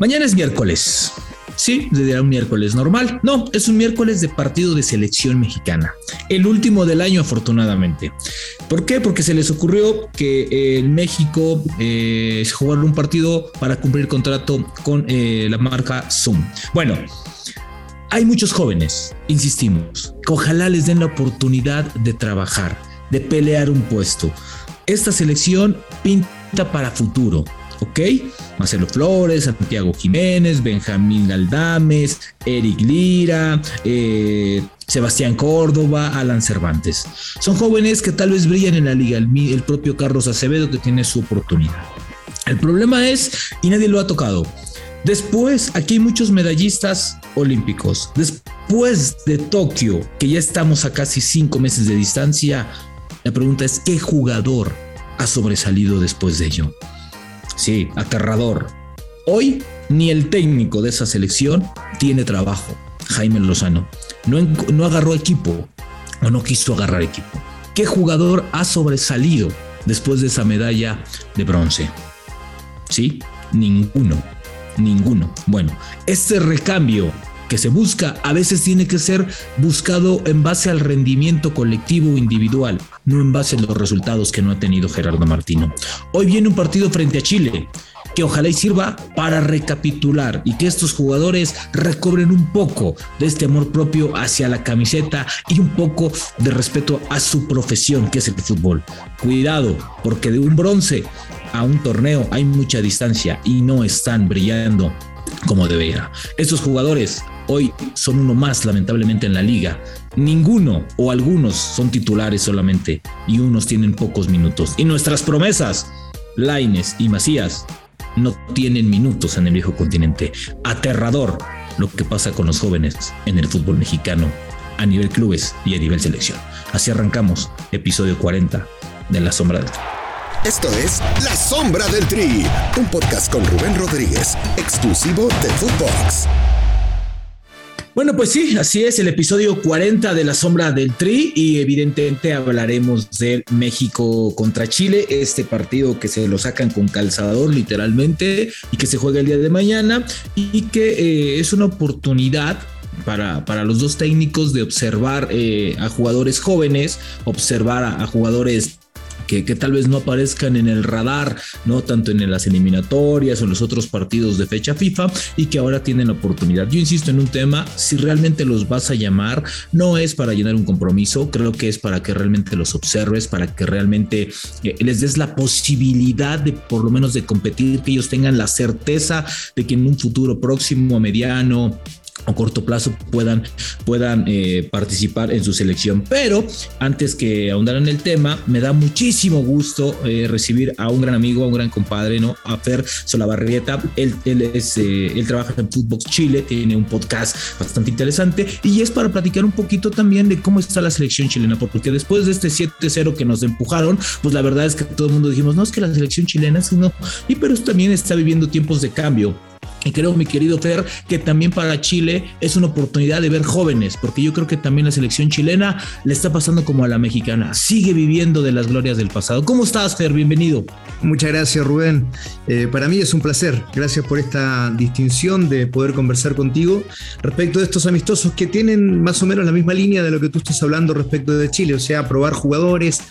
Mañana es miércoles. Sí, será un miércoles normal. No, es un miércoles de partido de selección mexicana. El último del año, afortunadamente. ¿Por qué? Porque se les ocurrió que en México eh, jugaron un partido para cumplir contrato con eh, la marca Zoom. Bueno, hay muchos jóvenes, insistimos, ojalá les den la oportunidad de trabajar, de pelear un puesto. Esta selección pinta para futuro ¿ok? Marcelo Flores, Santiago Jiménez, Benjamín Aldames, Eric Lira, eh, Sebastián Córdoba, Alan Cervantes. Son jóvenes que tal vez brillan en la liga, el, propio Carlos Acevedo que tiene su oportunidad. El problema es, y nadie lo ha tocado, después aquí hay muchos medallistas olímpicos. Después de Tokio, que ya estamos a casi cinco meses de distancia, la pregunta es, ¿qué jugador ha sobresalido después de ello? Sí, aterrador. Hoy ni el técnico de esa selección tiene trabajo, Jaime Lozano. No, no agarró equipo o no quiso agarrar equipo. ¿Qué jugador ha sobresalido después de esa medalla de bronce? Sí, ninguno, ninguno. Bueno, este recambio que se busca a veces tiene que ser buscado en base al rendimiento colectivo o individual, no en base a los resultados que no ha tenido Gerardo Martino. Hoy viene un partido frente a Chile que ojalá y sirva para recapitular y que estos jugadores recobren un poco de este amor propio hacia la camiseta y un poco de respeto a su profesión que es el fútbol. Cuidado, porque de un bronce a un torneo hay mucha distancia y no están brillando como debería. Estos jugadores hoy son uno más lamentablemente en la liga. Ninguno o algunos son titulares solamente y unos tienen pocos minutos. Y nuestras promesas, Laines y Macías, no tienen minutos en el viejo continente. Aterrador lo que pasa con los jóvenes en el fútbol mexicano a nivel clubes y a nivel selección. Así arrancamos episodio 40 de La Sombra del. Esto es La Sombra del Tri, un podcast con Rubén Rodríguez, exclusivo de Footbox. Bueno, pues sí, así es el episodio 40 de La Sombra del Tri y evidentemente hablaremos de México contra Chile, este partido que se lo sacan con calzador literalmente y que se juega el día de mañana y que eh, es una oportunidad para, para, los dos técnicos de observar eh, a jugadores jóvenes, observar a jugadores que, tal vez no aparezcan en el radar, no tanto en las eliminatorias o en los otros partidos de fecha FIFA y que ahora tienen la oportunidad. Yo insisto en un tema, si realmente los vas a llamar, no es para llenar un compromiso, creo que es para que realmente los observes, para que realmente eh, les des la posibilidad de por lo menos de competir, que ellos tengan la certeza de que en un futuro próximo, mediano, a corto plazo puedan, puedan eh, participar en su selección. Pero antes que ahondar en el tema, me da muchísimo gusto eh, recibir a un gran amigo, a un gran compadre, ¿no? A Fer Solabarrieta. Él, él, es, eh, él trabaja en Footbox Chile, tiene un podcast bastante interesante y es para platicar un poquito también de cómo está la selección chilena, porque después de este 7-0 que nos empujaron, pues la verdad es que todo el mundo dijimos, no, es que la selección chilena, sino, y pero también está viviendo tiempos de cambio y creo, mi querido Fer, que también para Chile es una oportunidad de ver jóvenes, porque yo creo que también la selección chilena le está pasando como a la mexicana, sigue viviendo de las glorias del pasado. ¿Cómo estás, Fer? Bienvenido. Muchas gracias, Rubén. Eh, para mí es un placer. Gracias por esta distinción de poder conversar contigo respecto de estos amistosos que tienen más o menos la misma línea de lo que tú estás hablando respecto de Chile, o sea, probar jugadores,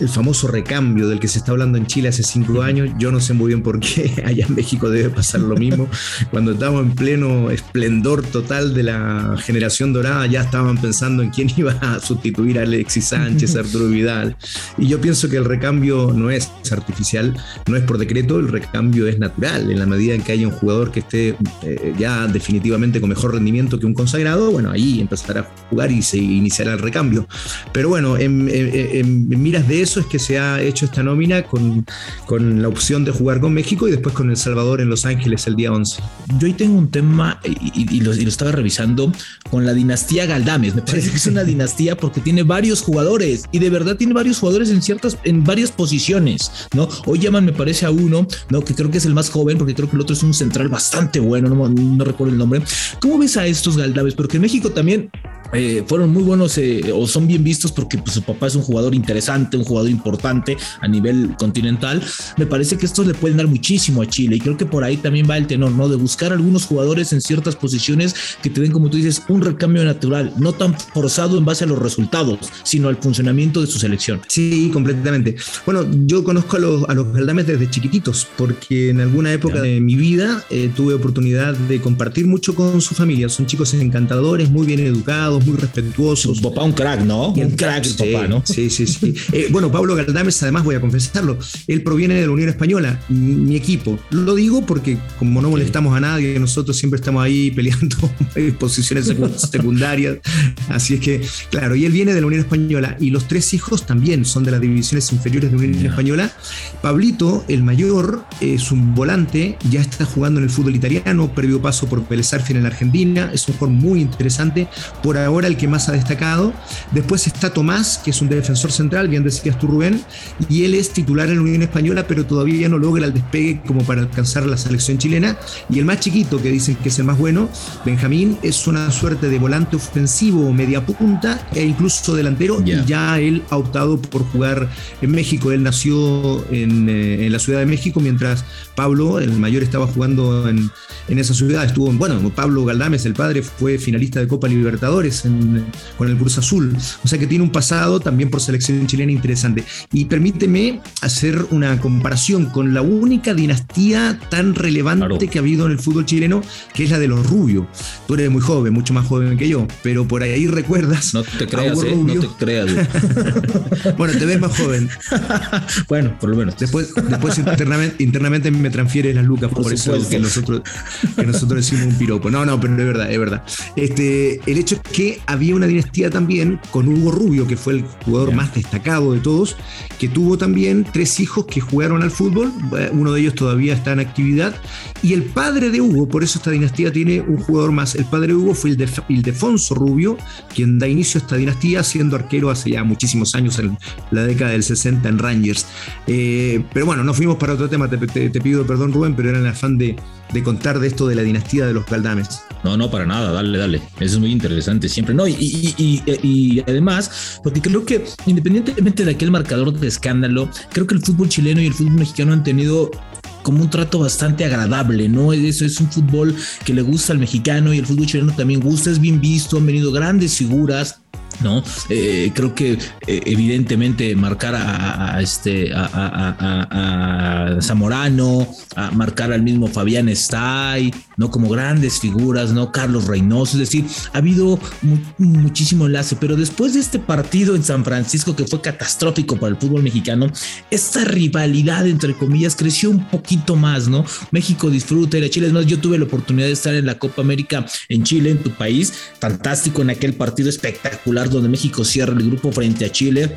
el famoso recambio del que se está hablando en Chile hace cinco años. Yo no sé muy bien por qué allá en México debe pasar lo mismo. Cuando estábamos en pleno esplendor total de la generación dorada, ya estaban pensando en quién iba a sustituir a Alexis Sánchez, Arturo Vidal. Y yo pienso que el recambio no es artificial, no es por decreto, el recambio es natural. En la medida en que haya un jugador que esté eh, ya definitivamente con mejor rendimiento que un consagrado, bueno, ahí empezará a jugar y se iniciará el recambio. Pero bueno, en, miras de eso es que se ha hecho esta nómina con, con la opción de jugar con México y después con El Salvador en Los Ángeles el día 11 yo ahí tengo un tema y, lo, estaba revisando con la dinastía Galdames. Me parece que es una dinastía porque tiene varios jugadores y de verdad tiene varios jugadores en ciertas, en varias posiciones, ¿no? Hoy llaman, me parece a uno, ¿no? Que creo que es el más joven porque creo que el otro es un central bastante bueno, no, no recuerdo el nombre. ¿Cómo ves a estos Galdames? Porque en México también eh, fueron muy buenos eh, o son bien vistos porque pues, su papá es un jugador interesante, un jugador importante a nivel continental. Me parece que estos le pueden dar muchísimo a Chile y creo que por ahí también va el tenor, ¿no? De buscar algunos jugadores en ciertas posiciones que te den, como tú dices, un recambio natural, no tan forzado en base a los resultados, sino al funcionamiento de su selección. Sí, completamente. Bueno, yo conozco a los, a los Galdames desde chiquititos porque en alguna época de mi vida eh, tuve oportunidad de compartir mucho con su familia. Son chicos encantadores, muy bien educados, muy respetuosos. Papá un crack, ¿no? un crack, papá, ¿no? Sí, sí, sí. Eh, bueno, Pablo Galdames, además voy a confesarlo, él proviene de la Unión Española, mi equipo. Lo digo porque como no molestamos a nadie, nosotros siempre estamos ahí peleando posiciones secundarias. Así es que, claro, y él viene de la Unión Española y los tres hijos también son de las divisiones inferiores de la Unión Española. Pablito, el mayor, es un volante, ya está jugando en el fútbol italiano, previo paso por Vélez en la Argentina, es un jugador muy interesante, por ahora el que más ha destacado. Después está Tomás, que es un defensor central, bien decías tú Rubén, y él es titular en la Unión Española, pero todavía no logra el despegue como para alcanzar la selección chilena. Y el más chiquito, que dicen que es el más bueno, Benjamín, es una suerte de volante ofensivo, media punta e incluso delantero, y ya él ha optado por jugar en México. Él nació en, eh, en la Ciudad de México, mientras Pablo, el mayor, estaba jugando en, en esa ciudad. Estuvo, bueno, Pablo Galdames, el padre, fue finalista de Copa Libertadores con el Cruz Azul. O sea que tiene un pasado también por selección chilena interesante. Y permíteme hacer una comparación con la única dinastía tan relevante que ha habido en el fútbol chileno, que es la de los Rubio. Tú eres muy joven, mucho más joven que yo, pero por ahí recuerdas. No te creas, ¿eh? no te creas. bueno, te ves más joven. bueno, por lo menos. Después, después internamente, internamente me transfiere las lucas, por, eso que nosotros, que nosotros decimos un piropo. No, no, pero es verdad, es verdad. Este, el hecho es que había una dinastía también con Hugo Rubio, que fue el jugador más destacado de todos, que tuvo también tres hijos que jugaron al fútbol, uno de ellos todavía está en actividad, y el padre de Hugo, por eso esta dinastía tiene un jugador más, el padre de Hugo fue el Ildefonso Rubio, quien da inicio a esta dinastía siendo arquero hace ya muchísimos años, en la década del 60 en Rangers. Eh, pero bueno, no fuimos para otro tema, te, te pido perdón Rubén, pero era el afán de de contar de esto de la dinastía de los Galdames. No, no, para nada, dale, dale. Eso es muy interesante siempre. No, y, y, y, además, porque creo que independientemente de aquel marcador de escándalo, creo que el fútbol chileno y el fútbol mexicano han tenido como un trato bastante agradable, ¿no? Eso es un fútbol que le gusta al mexicano y el fútbol chileno también gusta, es bien visto, han venido grandes figuras ¿no? Eh, creo que eh, evidentemente marcar a, este a, Zamorano, a marcar al mismo Fabián Stay, ¿no? Como grandes figuras, ¿no? Carlos Reynoso, es decir, ha habido muchísimo enlace, pero después de este partido en San Francisco que fue catastrófico para el fútbol mexicano, esta rivalidad entre comillas creció un poquito más, ¿no? México disfruta y Chile, es más, yo tuve la oportunidad de estar en la Copa América en Chile, en tu país, fantástico en aquel partido espectacular donde México cierra el grupo frente a Chile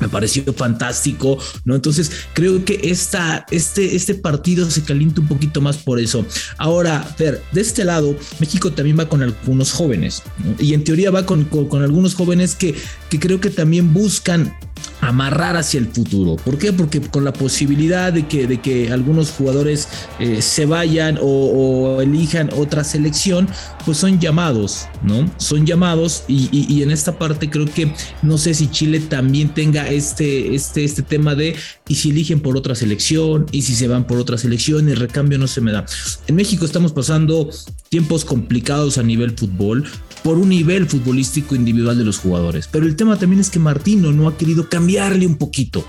me pareció fantástico, ¿no? Entonces creo que esta, este, este partido se calienta un poquito más por eso. Ahora, ver, de este lado, México también va con algunos jóvenes, y en teoría va con, con, algunos jóvenes que, que creo que también buscan amarrar hacia el futuro. ¿Por qué? Porque con la posibilidad de que, de que algunos jugadores eh, se vayan o, elijan otra selección, pues son llamados, ¿no? Son llamados y, en esta parte creo que no sé si Chile también tenga este, este, este tema de y si eligen por otra selección y si se van por otra selección, el recambio no se me da. En México estamos pasando tiempos complicados a nivel fútbol por un nivel futbolístico individual de los jugadores. Pero el tema también es que Martino no ha querido cambiarle un poquito.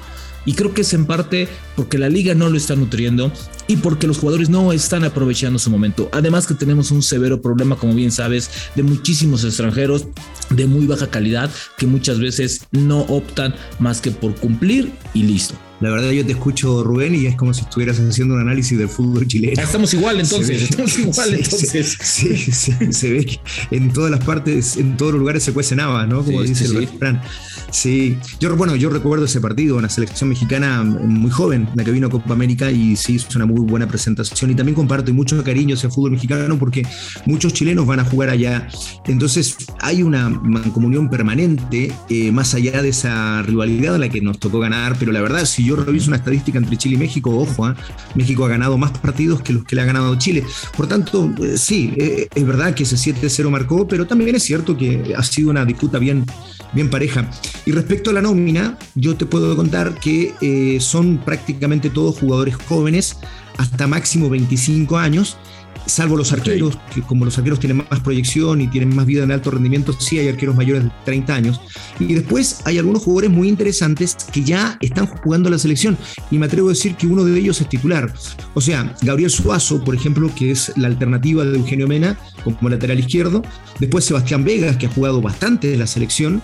Y creo que es en parte porque la liga no lo está nutriendo y porque los jugadores no están aprovechando su momento. Además que tenemos un severo problema, como bien sabes, de muchísimos extranjeros de muy baja calidad que muchas veces no optan más que por cumplir y listo. La verdad yo te escucho, Rubén, y es como si estuvieras haciendo un análisis del fútbol chileno. Ah, estamos igual entonces, estamos igual entonces. Sí, se ve que en todas las partes, en todos los lugares se cuecen habas, ¿no? Como dice el refrán. Sí, yo, bueno, yo recuerdo ese partido, una selección mexicana muy joven, la que vino a Copa América y sí hizo una muy buena presentación. Y también comparto mucho cariño hacia el fútbol mexicano porque muchos chilenos van a jugar allá. Entonces hay una mancomunión permanente, eh, más allá de esa rivalidad a la que nos tocó ganar. Pero la verdad, si yo reviso una estadística entre Chile y México, ojo, ¿eh? México ha ganado más partidos que los que le ha ganado Chile. Por tanto, eh, sí, es verdad que ese 7-0 marcó, pero también es cierto que ha sido una disputa bien, bien pareja. Y respecto a la nómina, yo te puedo contar que eh, son prácticamente todos jugadores jóvenes, hasta máximo 25 años, salvo los arqueros, que como los arqueros tienen más proyección y tienen más vida en alto rendimiento, sí hay arqueros mayores de 30 años. Y después hay algunos jugadores muy interesantes que ya están jugando la selección. Y me atrevo a decir que uno de ellos es titular. O sea, Gabriel Suazo, por ejemplo, que es la alternativa de Eugenio Mena como lateral izquierdo. Después Sebastián Vegas, que ha jugado bastante en la selección.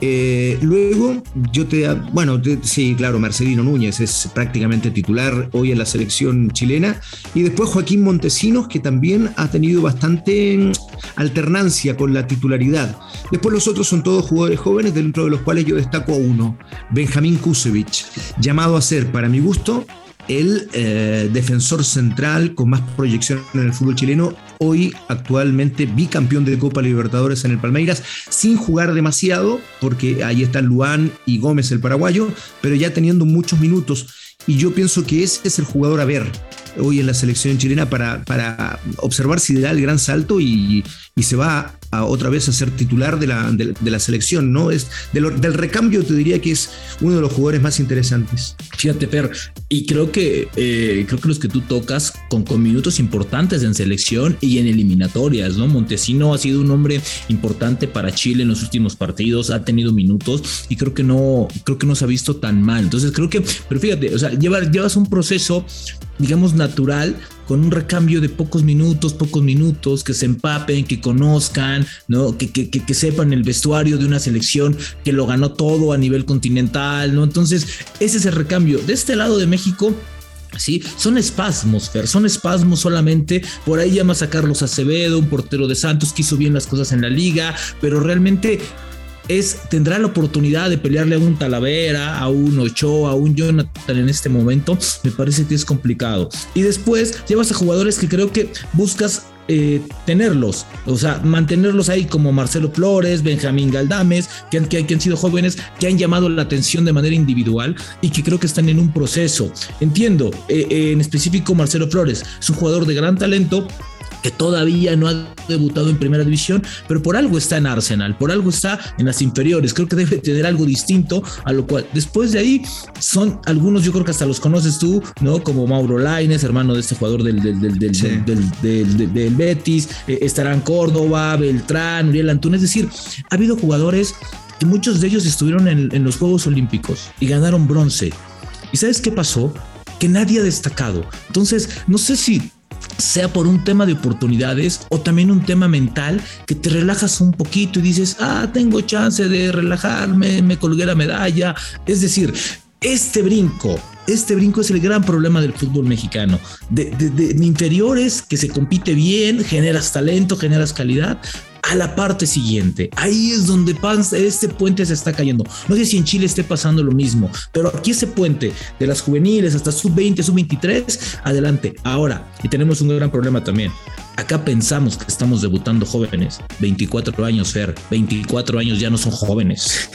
Eh, luego, yo te. Bueno, sí, claro, Marcelino Núñez es prácticamente titular hoy en la selección chilena. Y después Joaquín Montesinos, que también ha tenido bastante mm, alternancia con la titularidad. Después los otros son todos jugadores jóvenes, dentro de los cuales yo destaco a uno, Benjamín Kusevich, llamado a ser, para mi gusto, el eh, defensor central con más proyección en el fútbol chileno, hoy actualmente bicampeón de Copa Libertadores en el Palmeiras, sin jugar demasiado, porque ahí están Luán y Gómez el paraguayo, pero ya teniendo muchos minutos. Y yo pienso que ese es el jugador a ver hoy en la selección chilena para, para observar si da el gran salto y, y se va otra vez a ser titular de la, de, la selección, ¿no? Es del recambio te diría que es uno de los jugadores más interesantes. Fíjate, Per, y creo que eh, creo que los que tú tocas con, con minutos importantes en selección y en eliminatorias, ¿no? Montesino ha sido un hombre importante para Chile en los últimos partidos, ha tenido minutos y creo que no, creo que no se ha visto tan mal. Entonces creo que, pero fíjate, o sea, llevas, llevas un proceso, digamos, natural con un recambio de pocos minutos, pocos minutos, que se empapen, que conozcan, ¿no? Que, que, que, sepan el vestuario de una selección que lo ganó todo a nivel continental, ¿no? Entonces, ese es el recambio. De este lado de México, Sí, son espasmos, Fer, son espasmos solamente. Por ahí llamas a Carlos Acevedo, un portero de Santos que hizo bien las cosas en la liga, pero realmente es, tendrá la oportunidad de pelearle a un Talavera, a un Ochoa, a un Jonathan en este momento, me parece que es complicado. Y después llevas a jugadores que creo que buscas eh, tenerlos, o sea, mantenerlos ahí como Marcelo Flores, Benjamín Galdames, que han, que, han sido jóvenes, que han llamado la atención de manera individual y que creo que están en un proceso. Entiendo, eh, eh, en específico Marcelo Flores, es un jugador de gran talento, que todavía no ha debutado en primera división, pero por algo está en Arsenal, por algo está en las inferiores. Creo que debe tener algo distinto a lo cual después de ahí son algunos, yo creo que hasta los conoces tú, ¿no? Como Mauro Laines, hermano de este jugador del, del, del, del Betis, eh, estarán Córdoba, Beltrán, Uriel Antún. Es decir, ha habido jugadores que muchos de ellos estuvieron en, en los Juegos Olímpicos y ganaron bronce. ¿Y sabes qué pasó? Que nadie ha destacado. Entonces, no sé si sea por un tema de oportunidades o también un tema mental que te relajas un poquito y dices, ah, tengo chance de relajarme, me colgué la medalla. Es decir, este brinco, este brinco es el gran problema del fútbol mexicano. De, de, inferiores, que se compite bien, generas talento, generas calidad, a la parte siguiente. Ahí es donde este puente se está cayendo. No sé si en Chile esté pasando lo mismo, pero aquí ese puente de las juveniles hasta sub 20, sub 23, adelante. Ahora, y tenemos un gran problema también. Acá pensamos que estamos debutando jóvenes. 24 años, Fer. 24 años ya no son jóvenes.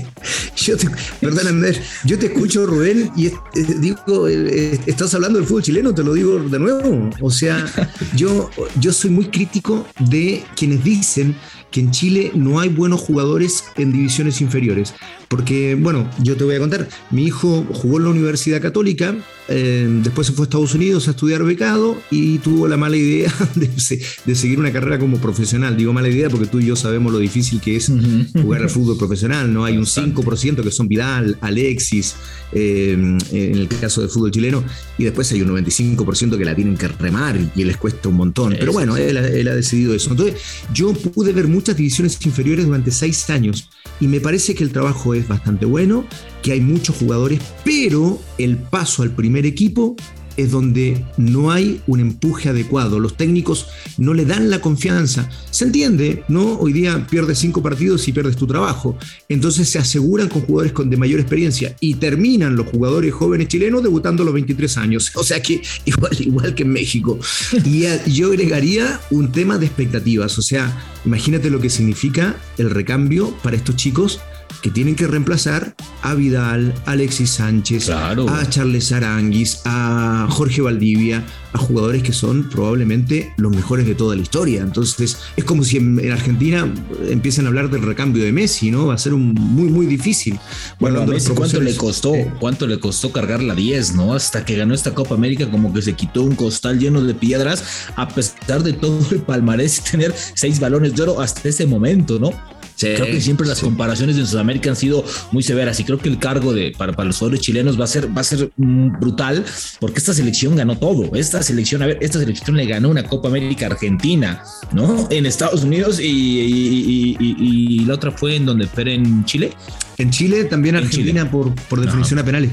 yo te, perdón, Andrés, yo te escucho, Rubén, y digo, eh, eh, estás hablando del fútbol chileno, te lo digo de nuevo. O sea, yo, yo soy muy crítico de quienes dicen que en Chile no hay buenos jugadores en divisiones inferiores. Porque, bueno, yo te voy a contar, mi hijo jugó en la Universidad Católica, eh, después se fue a Estados Unidos a estudiar becado y tuvo la mala idea de, seguir una carrera como profesional. Digo mala idea porque tú y yo sabemos lo difícil que es jugar al fútbol profesional, ¿no? Hay un 5% que son Vidal, Alexis, eh, en el caso del fútbol chileno, y después hay un 95% que la tienen que remar y les cuesta un montón. Pero bueno, él, él ha decidido eso. Entonces, yo pude ver muchas divisiones inferiores durante seis años y me parece que el trabajo es bastante bueno, que hay muchos jugadores, pero el paso al primer equipo es donde no hay un empuje adecuado. Los técnicos no le dan la confianza. Se entiende, ¿no? Hoy día pierdes cinco partidos y pierdes tu trabajo. Entonces se aseguran con jugadores con de mayor experiencia y terminan los jugadores jóvenes chilenos debutando a los 23 años. O sea que igual, igual que en México. Y yo agregaría un tema de expectativas. O sea, imagínate lo que significa el recambio para estos chicos que tienen que reemplazar a Vidal, a Alexis Sánchez, a Charles Aranguis, a Jorge Valdivia, a jugadores que son probablemente los mejores de toda la historia. Entonces, es como si en, Argentina empiezan a hablar del recambio de Messi, ¿no? Va a ser un, muy, muy difícil. Bueno, a Messi, ¿cuánto le costó? ¿Cuánto le costó cargar la 10, no? Hasta que ganó esta Copa América, como que se quitó un costal lleno de piedras, a pesar de todo el palmarés y tener seis balones de oro hasta ese momento, ¿no? Creo que siempre las comparaciones en Sudamérica han sido muy severas y creo que el cargo de para, para los jugadores chilenos va a ser va a ser mm, brutal porque esta selección ganó todo. Esta selección, a ver, esta selección le ganó una Copa América Argentina, ¿no? En Estados Unidos y, la otra fue en donde fue en Chile. En Chile también Argentina por, por definición a penales.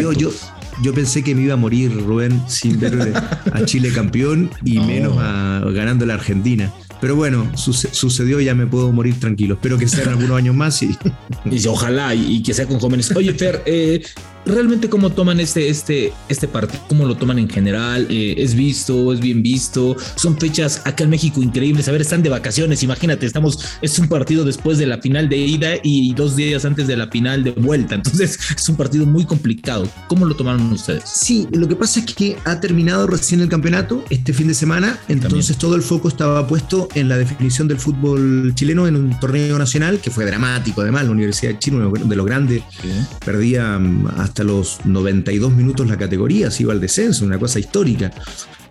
yo, yo, yo pensé que me iba a morir, Rubén, sin ver a Chile campeón y menos a, ganando la Argentina. Pero bueno, sucedió, ya me puedo morir tranquilo. Espero que sean algunos años más y... y ojalá y, que sea con jóvenes. Oye, Fer, eh, realmente cómo toman este, este, este partido, cómo lo toman en general, eh, es visto, es bien visto, son fechas acá en México increíbles, a ver, están de vacaciones, imagínate, estamos, es un partido después de la final de ida y dos días antes de la final de vuelta, entonces es un partido muy complicado, ¿cómo lo tomaron ustedes? Sí, lo que pasa es que ha terminado recién el campeonato este fin de semana, entonces todo el foco estaba puesto en la definición del fútbol chileno en un torneo nacional que fue dramático, además la Universidad de Chile, de los grandes, perdía mm, hasta los 92 minutos la categoría, se iba al descenso, una cosa histórica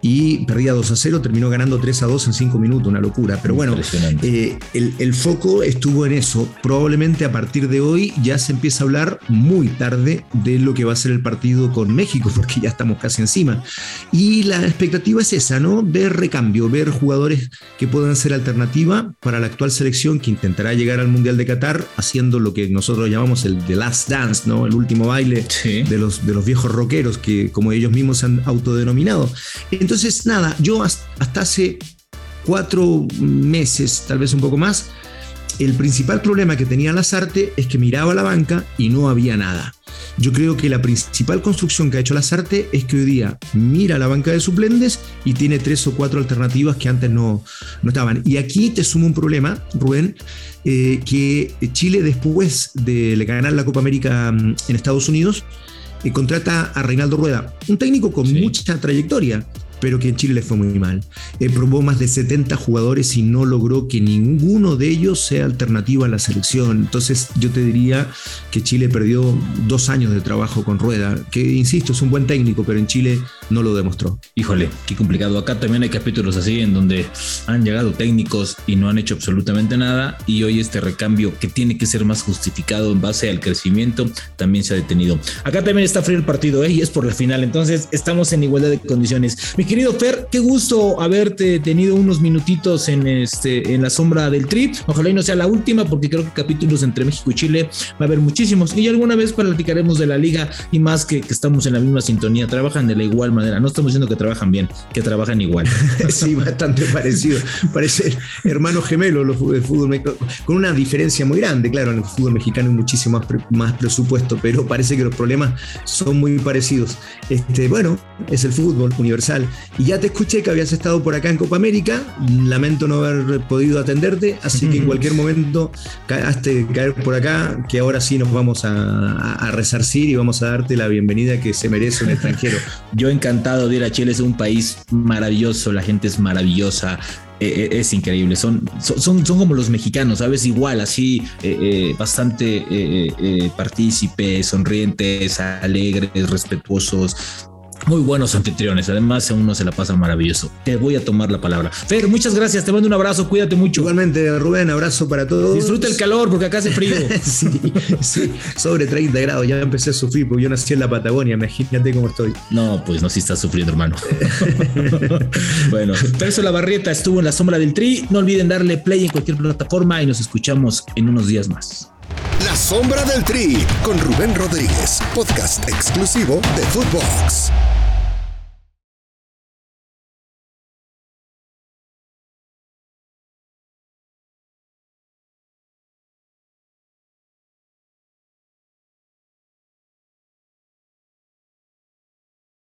y perdía 2 a 0, terminó ganando 3 a 2 en 5 minutos, una locura. Pero bueno, eh, el, foco estuvo en eso. Probablemente a partir de hoy ya se empieza a hablar muy tarde de lo que va a ser el partido con México, porque ya estamos casi encima. Y la expectativa es esa, ¿no? Ver recambio, ver jugadores que puedan ser alternativa para la actual selección que intentará llegar al Mundial de Qatar haciendo lo que nosotros llamamos el The Last Dance, ¿no? El último baile de, los, de los viejos rockeros que como ellos mismos han autodenominado. Entonces, nada, yo hasta hace cuatro meses, tal vez un poco más, el principal problema que tenía Lazarte es que miraba la banca y no había nada. Yo creo que la principal construcción que ha hecho Lazarte es que hoy día mira la banca de suplentes y tiene tres o cuatro alternativas que antes no, no estaban. Y aquí te sumo un problema, Rubén, eh, que Chile después de ganar la Copa América mm, en Estados Unidos, eh, contrata a Reinaldo Rueda, un técnico con mucha trayectoria, pero que en Chile le fue muy mal. Eh, probó más de 70 jugadores y no logró que ninguno de ellos sea alternativa a la selección. Entonces yo te diría que Chile perdió dos años de trabajo con Rueda, que insisto, es un buen técnico, pero en Chile no lo demostró. Híjole, qué complicado. Acá también hay capítulos así en donde han llegado técnicos y no han hecho absolutamente nada y hoy este recambio que tiene que ser más justificado en base al crecimiento también se ha detenido. Acá también está frío el partido ¿eh? y es por la final, entonces estamos en igualdad de condiciones querido Fer, qué gusto haberte tenido unos minutitos en, este, en la sombra del trip. Ojalá y no sea la última, porque creo que capítulos entre México y Chile va a haber muchísimos. Y alguna vez platicaremos de la liga y más que, que estamos en la misma sintonía. Trabajan de la igual manera. No estamos diciendo que trabajan bien, que trabajan igual. sí, bastante parecido. Parece hermanos gemelos los fútbol con una diferencia muy grande. Claro, en el fútbol mexicano hay muchísimo más, más presupuesto, pero parece que los problemas son muy parecidos. Este, bueno, es el fútbol universal. Y ya te escuché que habías estado por acá en Copa América. Lamento no haber podido atenderte, así que en cualquier momento de caer por acá, que ahora sí nos vamos a, resarcir y vamos a darte la bienvenida que se merece un extranjero. Yo encantado de ir a Chile, es un país maravilloso, la gente es maravillosa, eh, eh, es increíble. Son, son, son como los mexicanos, ¿sabes? Igual, así, eh, bastante partícipes, sonrientes, alegres, respetuosos muy buenos anfitriones. Además, uno se la pasa maravilloso. Te voy a tomar la palabra. Fer, muchas gracias. Te mando un abrazo. Cuídate mucho. Igualmente, Rubén, abrazo para todos. Disfruta el calor porque acá hace frío. sí, sobre 30 grados. Ya empecé a sufrir porque yo nací en la Patagonia. Imagínate cómo estoy. No, pues no, si estás sufriendo, hermano. bueno, Perso La Barrieta estuvo en la sombra del tri. No olviden darle play en cualquier plataforma y nos escuchamos en unos días más. La sombra del tri con Rubén Rodríguez, podcast exclusivo de Footbox.